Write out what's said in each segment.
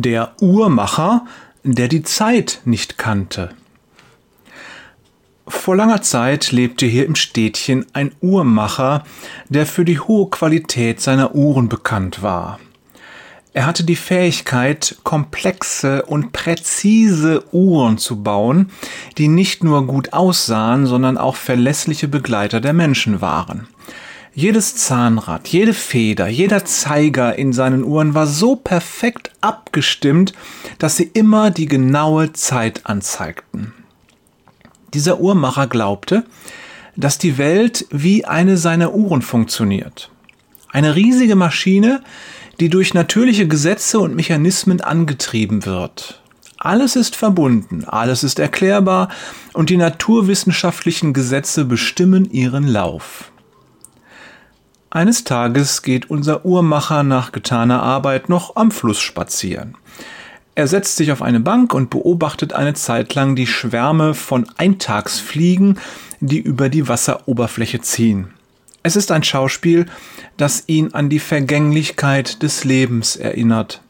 Der Uhrmacher, der die Zeit nicht kannte. Vor langer Zeit lebte hier im Städtchen ein Uhrmacher, der für die hohe Qualität seiner Uhren bekannt war. Er hatte die Fähigkeit, komplexe und präzise Uhren zu bauen, die nicht nur gut aussahen, sondern auch verlässliche Begleiter der Menschen waren. Jedes Zahnrad, jede Feder, jeder Zeiger in seinen Uhren war so perfekt abgestimmt, dass sie immer die genaue Zeit anzeigten. Dieser Uhrmacher glaubte, dass die Welt wie eine seiner Uhren funktioniert. Eine riesige Maschine, die durch natürliche Gesetze und Mechanismen angetrieben wird. Alles ist verbunden, alles ist erklärbar und die naturwissenschaftlichen Gesetze bestimmen ihren Lauf. Eines Tages geht unser Uhrmacher nach getaner Arbeit noch am Fluss spazieren. Er setzt sich auf eine Bank und beobachtet eine Zeit lang die Schwärme von Eintagsfliegen, die über die Wasseroberfläche ziehen. Es ist ein Schauspiel, das ihn an die Vergänglichkeit des Lebens erinnert.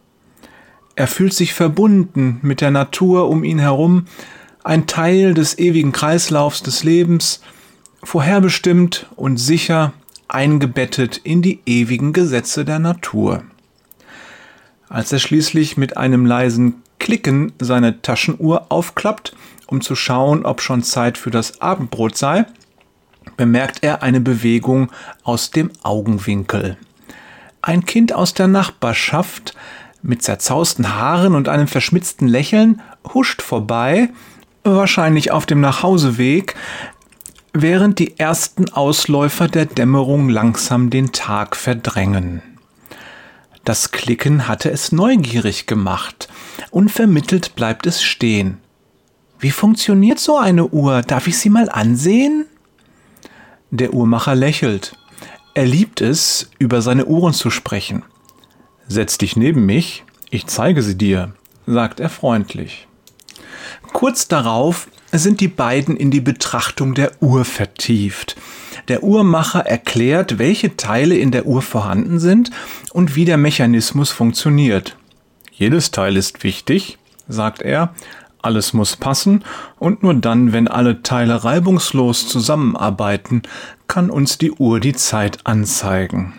Er fühlt sich verbunden mit der Natur um ihn herum, ein Teil des ewigen Kreislaufs des Lebens, vorherbestimmt und sicher eingebettet in die ewigen Gesetze der Natur. Als er schließlich mit einem leisen Klicken seine Taschenuhr aufklappt, um zu schauen, ob schon Zeit für das Abendbrot sei, bemerkt er eine Bewegung aus dem Augenwinkel. Ein Kind aus der Nachbarschaft mit zerzausten Haaren und einem verschmitzten Lächeln huscht vorbei, wahrscheinlich auf dem Nachhauseweg, während die ersten Ausläufer der Dämmerung langsam den Tag verdrängen. Das Klicken hatte es neugierig gemacht. Unvermittelt bleibt es stehen. Wie funktioniert so eine Uhr? Darf ich sie mal ansehen? Der Uhrmacher lächelt. Er liebt es, über seine Uhren zu sprechen. Setz dich neben mich, ich zeige sie dir, sagt er freundlich. Kurz darauf sind die beiden in die Betrachtung der Uhr vertieft. Der Uhrmacher erklärt, welche Teile in der Uhr vorhanden sind und wie der Mechanismus funktioniert. Jedes Teil ist wichtig, sagt er, alles muss passen und nur dann, wenn alle Teile reibungslos zusammenarbeiten, kann uns die Uhr die Zeit anzeigen.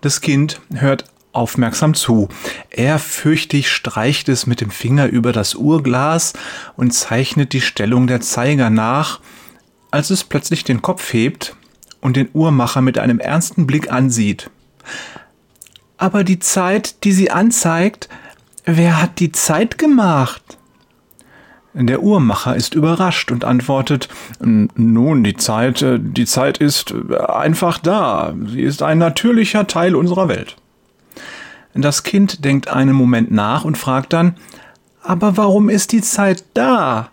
Das Kind hört aufmerksam zu. Er fürchtig streicht es mit dem Finger über das Uhrglas und zeichnet die Stellung der Zeiger nach, als es plötzlich den Kopf hebt und den Uhrmacher mit einem ernsten Blick ansieht. Aber die Zeit, die sie anzeigt, wer hat die Zeit gemacht? Der Uhrmacher ist überrascht und antwortet, nun, die Zeit, äh, die Zeit ist einfach da. Sie ist ein natürlicher Teil unserer Welt. Das Kind denkt einen Moment nach und fragt dann, aber warum ist die Zeit da?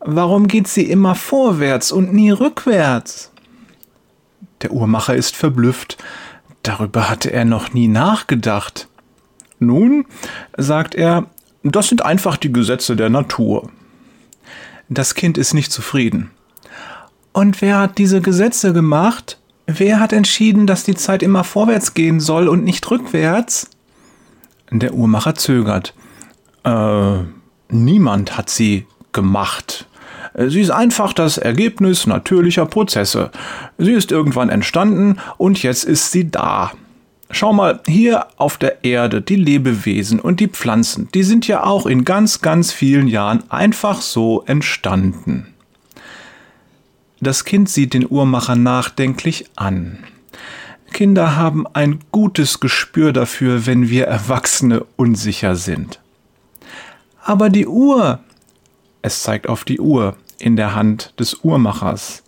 Warum geht sie immer vorwärts und nie rückwärts? Der Uhrmacher ist verblüfft. Darüber hatte er noch nie nachgedacht. Nun, sagt er, das sind einfach die Gesetze der Natur. Das Kind ist nicht zufrieden. Und wer hat diese Gesetze gemacht? Wer hat entschieden, dass die Zeit immer vorwärts gehen soll und nicht rückwärts? Der Uhrmacher zögert. Äh, niemand hat sie gemacht. Sie ist einfach das Ergebnis natürlicher Prozesse. Sie ist irgendwann entstanden und jetzt ist sie da. Schau mal, hier auf der Erde, die Lebewesen und die Pflanzen, die sind ja auch in ganz, ganz vielen Jahren einfach so entstanden. Das Kind sieht den Uhrmacher nachdenklich an. Kinder haben ein gutes Gespür dafür, wenn wir Erwachsene unsicher sind. Aber die Uhr, es zeigt auf die Uhr in der Hand des Uhrmachers,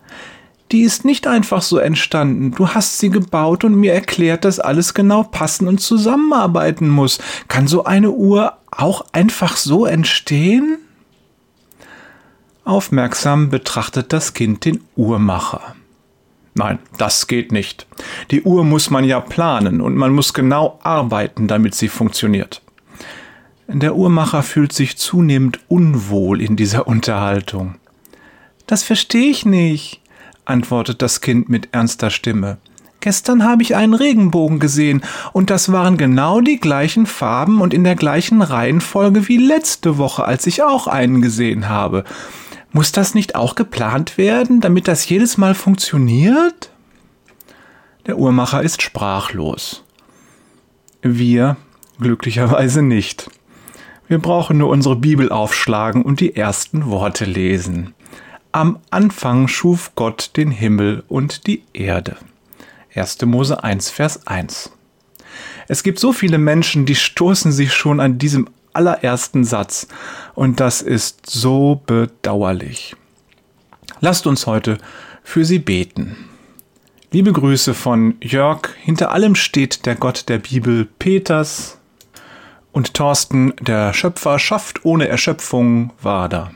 die ist nicht einfach so entstanden. Du hast sie gebaut und mir erklärt, dass alles genau passen und zusammenarbeiten muss. Kann so eine Uhr auch einfach so entstehen? Aufmerksam betrachtet das Kind den Uhrmacher. Nein, das geht nicht. Die Uhr muss man ja planen und man muss genau arbeiten, damit sie funktioniert. Der Uhrmacher fühlt sich zunehmend unwohl in dieser Unterhaltung. Das verstehe ich nicht, antwortet das Kind mit ernster Stimme. Gestern habe ich einen Regenbogen gesehen, und das waren genau die gleichen Farben und in der gleichen Reihenfolge wie letzte Woche, als ich auch einen gesehen habe. Muss das nicht auch geplant werden, damit das jedes Mal funktioniert? Der Uhrmacher ist sprachlos. Wir glücklicherweise nicht. Wir brauchen nur unsere Bibel aufschlagen und die ersten Worte lesen. Am Anfang schuf Gott den Himmel und die Erde. 1. Mose 1, Vers 1. Es gibt so viele Menschen, die stoßen sich schon an diesem allerersten Satz und das ist so bedauerlich. Lasst uns heute für sie beten. Liebe Grüße von Jörg, hinter allem steht der Gott der Bibel Peters und Thorsten, der Schöpfer schafft ohne Erschöpfung, da.